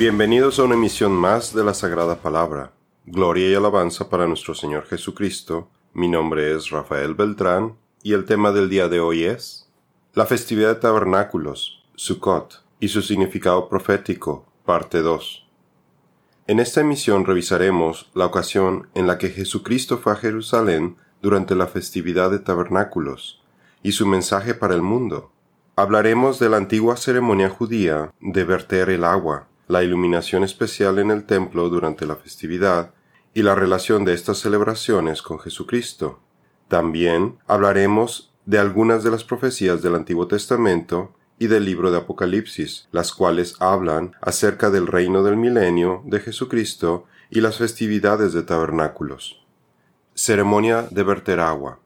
Bienvenidos a una emisión más de la Sagrada Palabra. Gloria y alabanza para nuestro Señor Jesucristo. Mi nombre es Rafael Beltrán y el tema del día de hoy es la festividad de tabernáculos, Sukkot, y su significado profético, parte 2. En esta emisión revisaremos la ocasión en la que Jesucristo fue a Jerusalén durante la festividad de tabernáculos y su mensaje para el mundo. Hablaremos de la antigua ceremonia judía de verter el agua, la iluminación especial en el templo durante la festividad y la relación de estas celebraciones con Jesucristo. También hablaremos de algunas de las profecías del Antiguo Testamento y del libro de Apocalipsis, las cuales hablan acerca del reino del milenio de Jesucristo y las festividades de tabernáculos. Ceremonia de verter agua.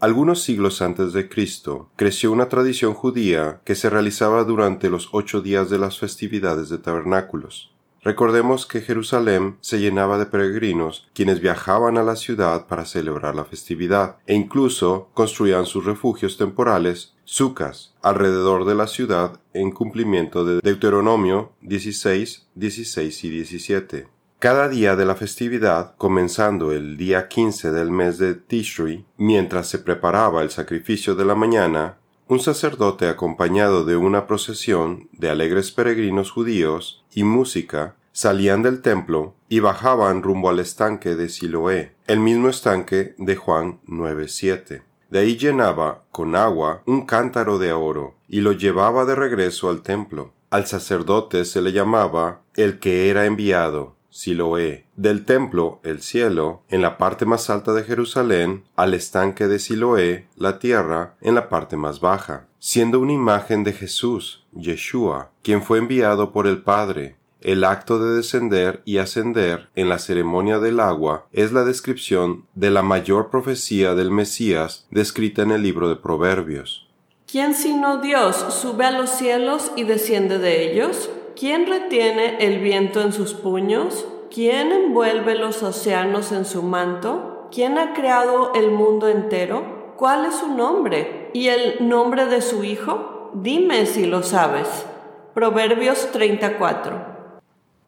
Algunos siglos antes de Cristo creció una tradición judía que se realizaba durante los ocho días de las festividades de tabernáculos. Recordemos que Jerusalén se llenaba de peregrinos quienes viajaban a la ciudad para celebrar la festividad e incluso construían sus refugios temporales, sucas, alrededor de la ciudad en cumplimiento de Deuteronomio 16, 16 y 17. Cada día de la festividad, comenzando el día 15 del mes de Tishri, mientras se preparaba el sacrificio de la mañana, un sacerdote acompañado de una procesión de alegres peregrinos judíos y música salían del templo y bajaban rumbo al estanque de Siloé, el mismo estanque de Juan 9.7. De ahí llenaba con agua un cántaro de oro y lo llevaba de regreso al templo. Al sacerdote se le llamaba el que era enviado, Siloé, del templo, el cielo, en la parte más alta de Jerusalén, al estanque de Siloé, la tierra, en la parte más baja, siendo una imagen de Jesús, Yeshua, quien fue enviado por el Padre. El acto de descender y ascender en la ceremonia del agua es la descripción de la mayor profecía del Mesías descrita en el libro de Proverbios. ¿Quién sino Dios sube a los cielos y desciende de ellos? ¿Quién retiene el viento en sus puños? ¿Quién envuelve los océanos en su manto? ¿Quién ha creado el mundo entero? ¿Cuál es su nombre? ¿Y el nombre de su hijo? Dime si lo sabes. Proverbios 34.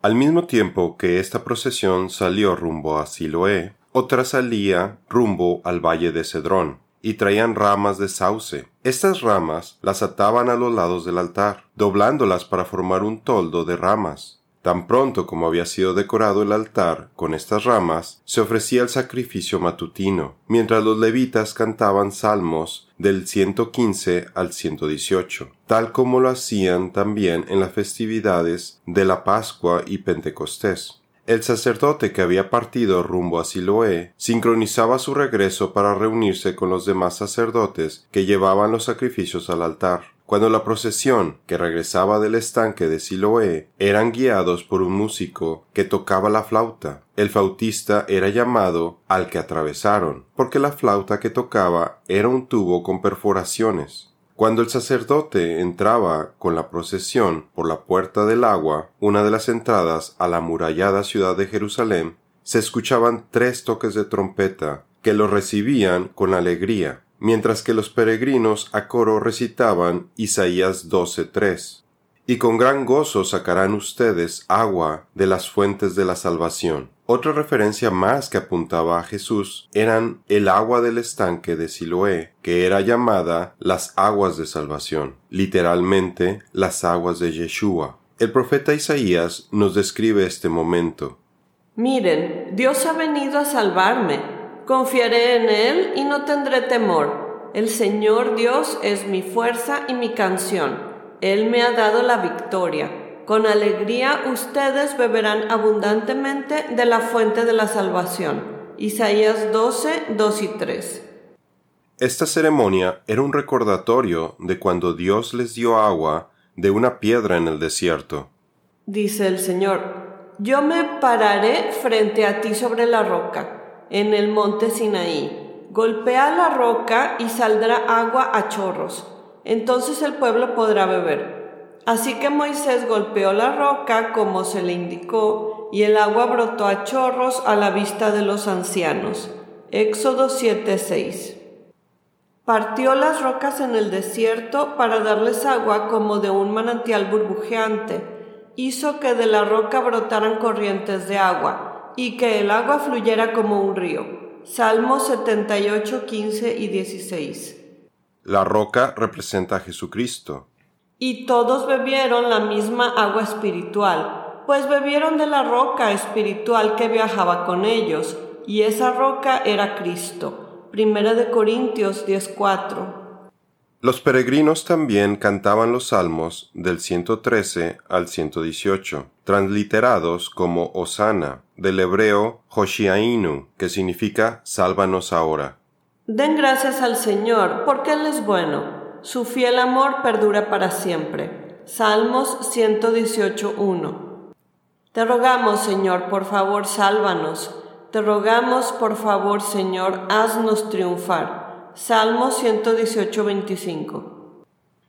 Al mismo tiempo que esta procesión salió rumbo a Siloé, otra salía rumbo al valle de Cedrón y traían ramas de sauce. Estas ramas las ataban a los lados del altar, doblándolas para formar un toldo de ramas. Tan pronto como había sido decorado el altar con estas ramas, se ofrecía el sacrificio matutino, mientras los levitas cantaban salmos del 115 al 118, tal como lo hacían también en las festividades de la Pascua y Pentecostés. El sacerdote que había partido rumbo a Siloé sincronizaba su regreso para reunirse con los demás sacerdotes que llevaban los sacrificios al altar. Cuando la procesión que regresaba del estanque de Siloé eran guiados por un músico que tocaba la flauta, el flautista era llamado al que atravesaron, porque la flauta que tocaba era un tubo con perforaciones. Cuando el sacerdote entraba con la procesión por la puerta del agua, una de las entradas a la amurallada ciudad de Jerusalén, se escuchaban tres toques de trompeta que lo recibían con alegría, mientras que los peregrinos a coro recitaban Isaías 12:3. Y con gran gozo sacarán ustedes agua de las fuentes de la salvación. Otra referencia más que apuntaba a Jesús eran el agua del estanque de Siloé, que era llamada las aguas de salvación, literalmente las aguas de Yeshua. El profeta Isaías nos describe este momento. Miren, Dios ha venido a salvarme. Confiaré en Él y no tendré temor. El Señor Dios es mi fuerza y mi canción. Él me ha dado la victoria. Con alegría ustedes beberán abundantemente de la fuente de la salvación. Isaías 12, 2 y 3. Esta ceremonia era un recordatorio de cuando Dios les dio agua de una piedra en el desierto. Dice el Señor, yo me pararé frente a ti sobre la roca, en el monte Sinaí. Golpea la roca y saldrá agua a chorros. Entonces el pueblo podrá beber. Así que Moisés golpeó la roca como se le indicó, y el agua brotó a chorros a la vista de los ancianos. Éxodo 7:6. Partió las rocas en el desierto para darles agua como de un manantial burbujeante. hizo que de la roca brotaran corrientes de agua, y que el agua fluyera como un río. Salmos 78, 15 y 16. La roca representa a Jesucristo. Y todos bebieron la misma agua espiritual, pues bebieron de la roca espiritual que viajaba con ellos, y esa roca era Cristo. Primera de Corintios 10:4. Los peregrinos también cantaban los salmos del 113 al 118, transliterados como Osana, del hebreo Hoshiainu, que significa Sálvanos ahora. Den gracias al Señor, porque Él es bueno. Su fiel amor perdura para siempre. Salmos 118.1. Te rogamos, Señor, por favor, sálvanos. Te rogamos, por favor, Señor, haznos triunfar. Salmo 118, 25.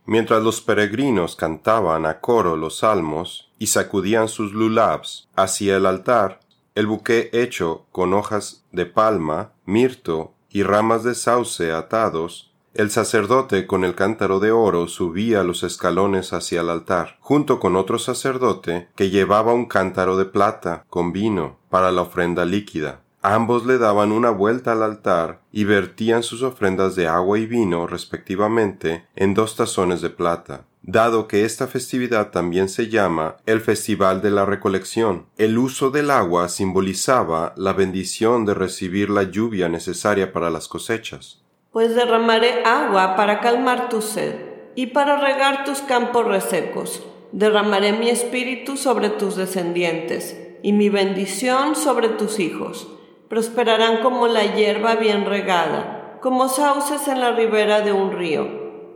Mientras los peregrinos cantaban a coro los salmos y sacudían sus lulabs hacia el altar, el buque hecho con hojas de palma, mirto y ramas de sauce atados, el sacerdote con el cántaro de oro subía los escalones hacia el altar, junto con otro sacerdote que llevaba un cántaro de plata con vino para la ofrenda líquida. Ambos le daban una vuelta al altar y vertían sus ofrendas de agua y vino respectivamente en dos tazones de plata. Dado que esta festividad también se llama el Festival de la Recolección, el uso del agua simbolizaba la bendición de recibir la lluvia necesaria para las cosechas. Pues derramaré agua para calmar tu sed y para regar tus campos resecos. Derramaré mi espíritu sobre tus descendientes y mi bendición sobre tus hijos prosperarán como la hierba bien regada, como sauces en la ribera de un río.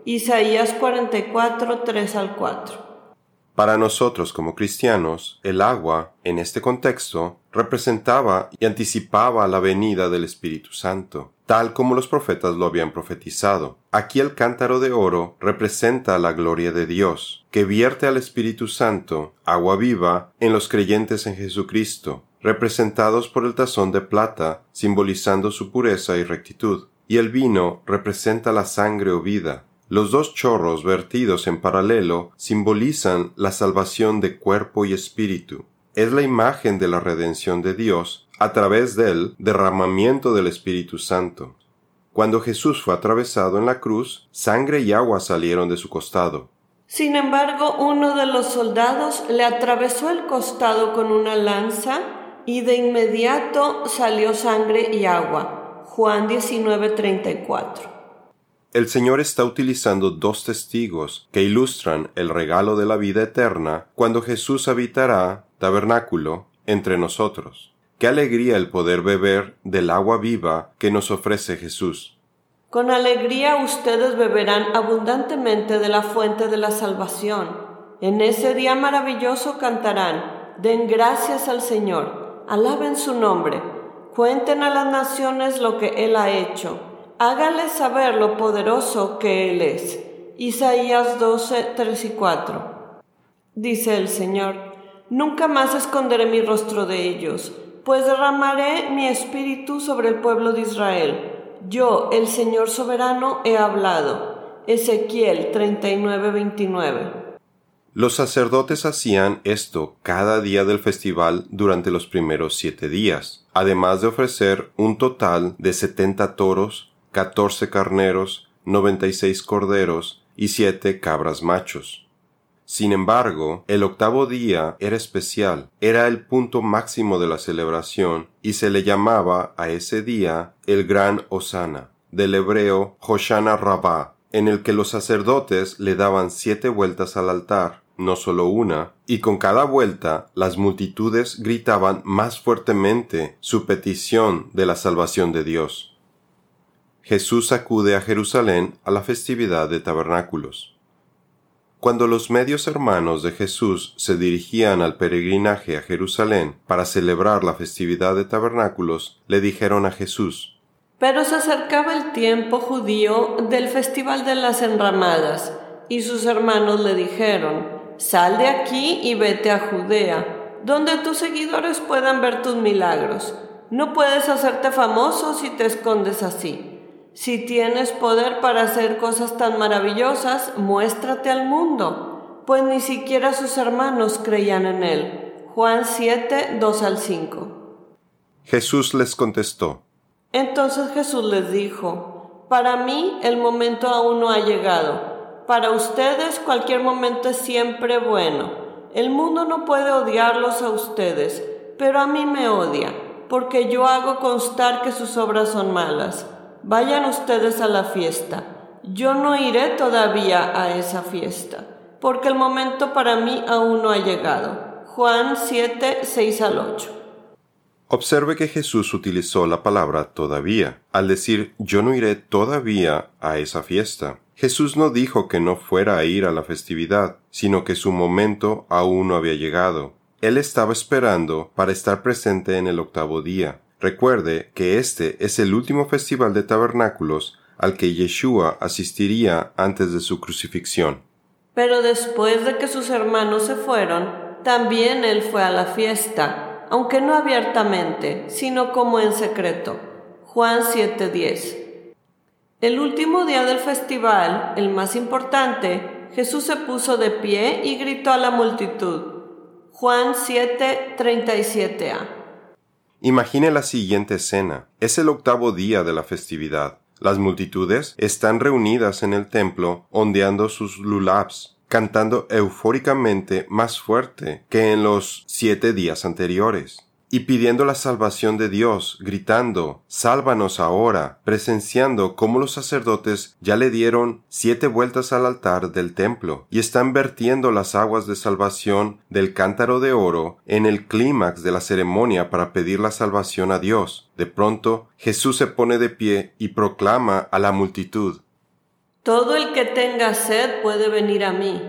Isaías 44, 3 al 4. Para nosotros como cristianos, el agua, en este contexto, representaba y anticipaba la venida del Espíritu Santo, tal como los profetas lo habían profetizado. Aquí el cántaro de oro representa la gloria de Dios, que vierte al Espíritu Santo, agua viva, en los creyentes en Jesucristo, representados por el tazón de plata, simbolizando su pureza y rectitud, y el vino representa la sangre o vida. Los dos chorros vertidos en paralelo simbolizan la salvación de cuerpo y espíritu. Es la imagen de la redención de Dios a través del derramamiento del Espíritu Santo. Cuando Jesús fue atravesado en la cruz, sangre y agua salieron de su costado. Sin embargo, uno de los soldados le atravesó el costado con una lanza y de inmediato salió sangre y agua. Juan 19:34. El Señor está utilizando dos testigos que ilustran el regalo de la vida eterna cuando Jesús habitará, tabernáculo, entre nosotros. Qué alegría el poder beber del agua viva que nos ofrece Jesús. Con alegría ustedes beberán abundantemente de la fuente de la salvación. En ese día maravilloso cantarán, den gracias al Señor alaben su nombre, cuenten a las naciones lo que Él ha hecho, háganles saber lo poderoso que Él es. Isaías 12, 3 y 4. Dice el Señor, nunca más esconderé mi rostro de ellos, pues derramaré mi espíritu sobre el pueblo de Israel. Yo, el Señor soberano, he hablado. Ezequiel 39, 29. Los sacerdotes hacían esto cada día del festival durante los primeros siete días, además de ofrecer un total de setenta toros, catorce carneros, noventa y seis corderos y siete cabras machos. Sin embargo, el octavo día era especial, era el punto máximo de la celebración y se le llamaba a ese día el Gran Osana, del hebreo Hoshana Rabbah, en el que los sacerdotes le daban siete vueltas al altar no solo una, y con cada vuelta las multitudes gritaban más fuertemente su petición de la salvación de Dios. Jesús acude a Jerusalén a la festividad de tabernáculos. Cuando los medios hermanos de Jesús se dirigían al peregrinaje a Jerusalén para celebrar la festividad de tabernáculos, le dijeron a Jesús, Pero se acercaba el tiempo judío del festival de las enramadas, y sus hermanos le dijeron, Sal de aquí y vete a Judea, donde tus seguidores puedan ver tus milagros. No puedes hacerte famoso si te escondes así. Si tienes poder para hacer cosas tan maravillosas, muéstrate al mundo. pues ni siquiera sus hermanos creían en él. Juan 7, 2 al 5. Jesús les contestó. Entonces Jesús les dijo, Para mí el momento aún no ha llegado. Para ustedes cualquier momento es siempre bueno. El mundo no puede odiarlos a ustedes, pero a mí me odia, porque yo hago constar que sus obras son malas. Vayan ustedes a la fiesta. Yo no iré todavía a esa fiesta, porque el momento para mí aún no ha llegado. Juan 7, 6 al 8. Observe que Jesús utilizó la palabra todavía, al decir yo no iré todavía a esa fiesta. Jesús no dijo que no fuera a ir a la festividad, sino que su momento aún no había llegado. Él estaba esperando para estar presente en el octavo día. Recuerde que este es el último festival de tabernáculos al que Yeshua asistiría antes de su crucifixión. Pero después de que sus hermanos se fueron, también él fue a la fiesta aunque no abiertamente, sino como en secreto. Juan 7:10. El último día del festival, el más importante, Jesús se puso de pie y gritó a la multitud. Juan 7:37a. Imagine la siguiente escena. Es el octavo día de la festividad. Las multitudes están reunidas en el templo ondeando sus lulabs, cantando eufóricamente más fuerte que en los siete días anteriores, y pidiendo la salvación de Dios, gritando, Sálvanos ahora, presenciando cómo los sacerdotes ya le dieron siete vueltas al altar del templo, y están vertiendo las aguas de salvación del cántaro de oro en el clímax de la ceremonia para pedir la salvación a Dios. De pronto, Jesús se pone de pie y proclama a la multitud, todo el que tenga sed puede venir a mí.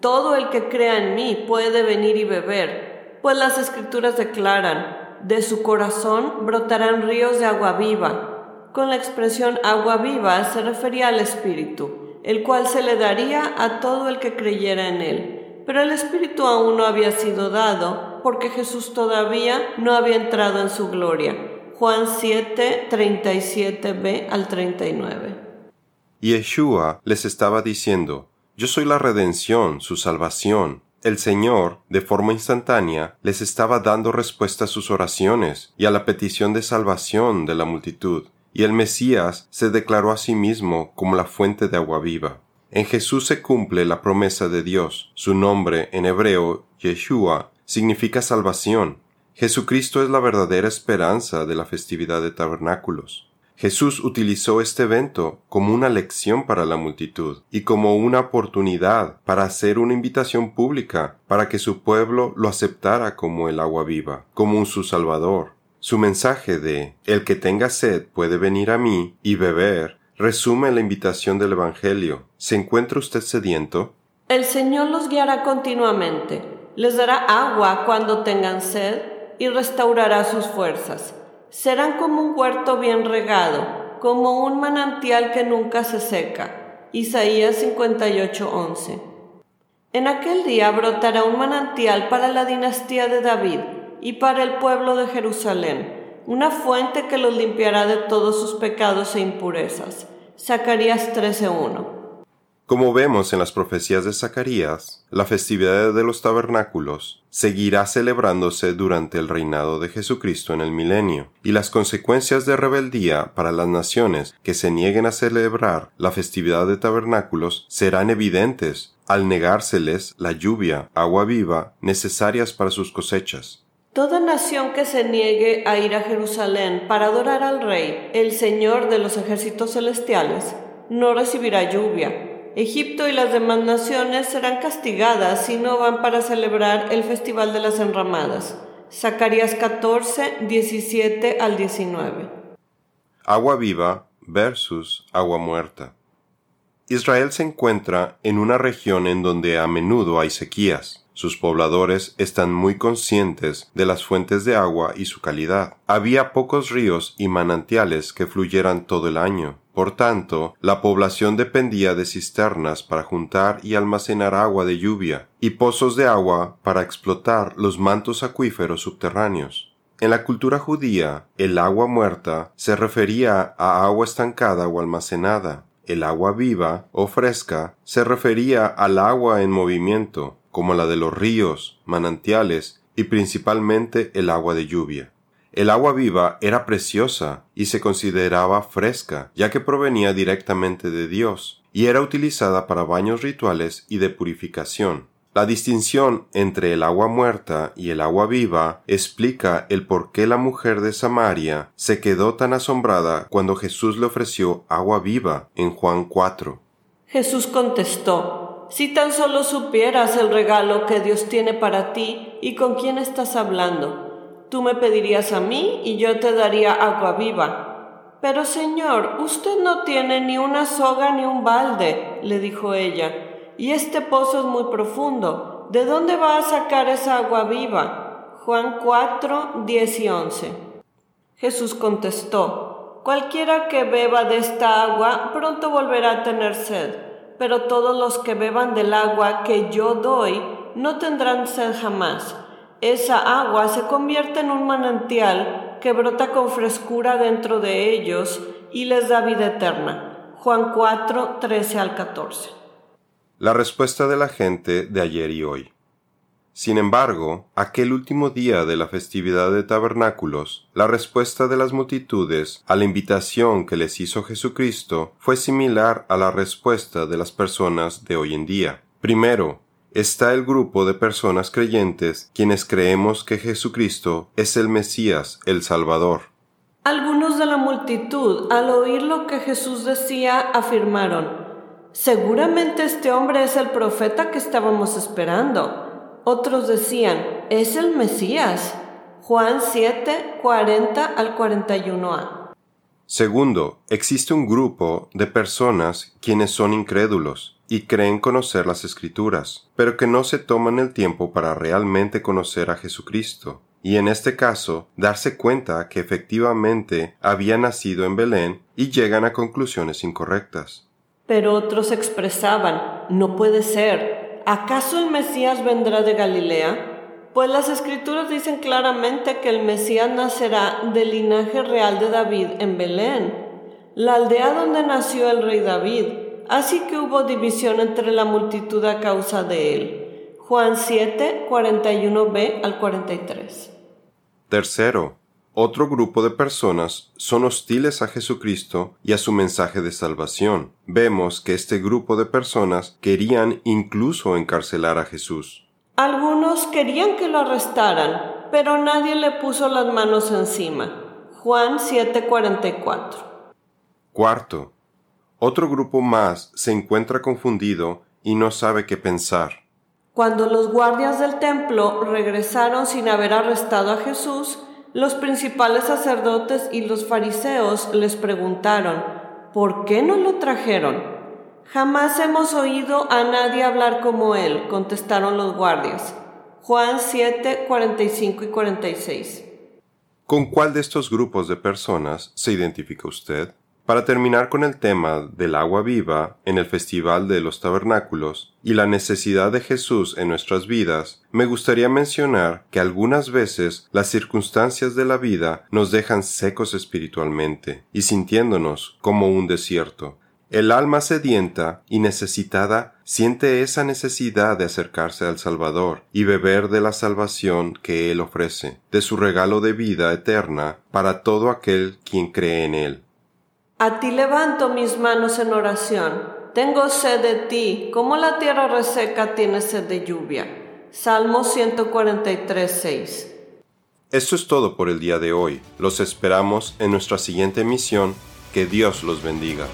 Todo el que crea en mí puede venir y beber. Pues las escrituras declaran, de su corazón brotarán ríos de agua viva. Con la expresión agua viva se refería al Espíritu, el cual se le daría a todo el que creyera en él. Pero el Espíritu aún no había sido dado, porque Jesús todavía no había entrado en su gloria. Juan 7, 37b al 39. Yeshua les estaba diciendo, Yo soy la redención, su salvación. El Señor, de forma instantánea, les estaba dando respuesta a sus oraciones y a la petición de salvación de la multitud, y el Mesías se declaró a sí mismo como la fuente de agua viva. En Jesús se cumple la promesa de Dios. Su nombre en hebreo, Yeshua, significa salvación. Jesucristo es la verdadera esperanza de la festividad de tabernáculos. Jesús utilizó este evento como una lección para la multitud y como una oportunidad para hacer una invitación pública para que su pueblo lo aceptara como el agua viva, como su Salvador. Su mensaje de El que tenga sed puede venir a mí y beber resume la invitación del Evangelio. ¿Se encuentra usted sediento? El Señor los guiará continuamente, les dará agua cuando tengan sed y restaurará sus fuerzas serán como un huerto bien regado, como un manantial que nunca se seca. Isaías 58:11. En aquel día brotará un manantial para la dinastía de David y para el pueblo de Jerusalén, una fuente que los limpiará de todos sus pecados e impurezas. Zacarías 13:1. Como vemos en las profecías de Zacarías, la festividad de los tabernáculos seguirá celebrándose durante el reinado de Jesucristo en el milenio, y las consecuencias de rebeldía para las naciones que se nieguen a celebrar la festividad de tabernáculos serán evidentes al negárseles la lluvia, agua viva, necesarias para sus cosechas. Toda nación que se niegue a ir a Jerusalén para adorar al Rey, el Señor de los ejércitos celestiales, no recibirá lluvia, Egipto y las demás naciones serán castigadas si no van para celebrar el Festival de las Enramadas. Zacarías 14, 17 al 19. Agua viva versus agua muerta. Israel se encuentra en una región en donde a menudo hay sequías. Sus pobladores están muy conscientes de las fuentes de agua y su calidad. Había pocos ríos y manantiales que fluyeran todo el año. Por tanto, la población dependía de cisternas para juntar y almacenar agua de lluvia y pozos de agua para explotar los mantos acuíferos subterráneos. En la cultura judía, el agua muerta se refería a agua estancada o almacenada. el agua viva o fresca se refería al agua en movimiento, como la de los ríos, manantiales y principalmente el agua de lluvia. El agua viva era preciosa y se consideraba fresca, ya que provenía directamente de Dios, y era utilizada para baños rituales y de purificación. La distinción entre el agua muerta y el agua viva explica el por qué la mujer de Samaria se quedó tan asombrada cuando Jesús le ofreció agua viva en Juan 4. Jesús contestó, Si tan solo supieras el regalo que Dios tiene para ti y con quién estás hablando, tú me pedirías a mí y yo te daría agua viva. Pero Señor, usted no tiene ni una soga ni un balde, le dijo ella y este pozo es muy profundo. ¿De dónde va a sacar esa agua viva? Juan 4, 10 y 11. Jesús contestó, Cualquiera que beba de esta agua pronto volverá a tener sed, pero todos los que beban del agua que yo doy no tendrán sed jamás. Esa agua se convierte en un manantial que brota con frescura dentro de ellos y les da vida eterna. Juan 4, 13 al 14 la respuesta de la gente de ayer y hoy. Sin embargo, aquel último día de la festividad de tabernáculos, la respuesta de las multitudes a la invitación que les hizo Jesucristo fue similar a la respuesta de las personas de hoy en día. Primero, está el grupo de personas creyentes quienes creemos que Jesucristo es el Mesías, el Salvador. Algunos de la multitud, al oír lo que Jesús decía, afirmaron, Seguramente este hombre es el profeta que estábamos esperando. Otros decían, es el Mesías. Juan 7, 40 al 41a. Segundo, existe un grupo de personas quienes son incrédulos y creen conocer las escrituras, pero que no se toman el tiempo para realmente conocer a Jesucristo, y en este caso darse cuenta que efectivamente había nacido en Belén y llegan a conclusiones incorrectas. Pero otros expresaban, no puede ser, ¿acaso el Mesías vendrá de Galilea? Pues las escrituras dicen claramente que el Mesías nacerá del linaje real de David en Belén, la aldea donde nació el rey David, así que hubo división entre la multitud a causa de él. Juan 7, 41b al 43. Tercero, otro grupo de personas son hostiles a Jesucristo y a su mensaje de salvación. Vemos que este grupo de personas querían incluso encarcelar a Jesús. Algunos querían que lo arrestaran, pero nadie le puso las manos encima. Juan 7:44. Cuarto, otro grupo más se encuentra confundido y no sabe qué pensar. Cuando los guardias del templo regresaron sin haber arrestado a Jesús, los principales sacerdotes y los fariseos les preguntaron, ¿por qué no lo trajeron? Jamás hemos oído a nadie hablar como él, contestaron los guardias. Juan 7, 45 y 46. ¿Con cuál de estos grupos de personas se identifica usted? Para terminar con el tema del agua viva en el Festival de los Tabernáculos y la necesidad de Jesús en nuestras vidas, me gustaría mencionar que algunas veces las circunstancias de la vida nos dejan secos espiritualmente y sintiéndonos como un desierto. El alma sedienta y necesitada siente esa necesidad de acercarse al Salvador y beber de la salvación que Él ofrece, de su regalo de vida eterna para todo aquel quien cree en Él. A ti levanto mis manos en oración. Tengo sed de ti, como la tierra reseca tiene sed de lluvia. Salmo 143, 6. Esto es todo por el día de hoy. Los esperamos en nuestra siguiente emisión. Que Dios los bendiga.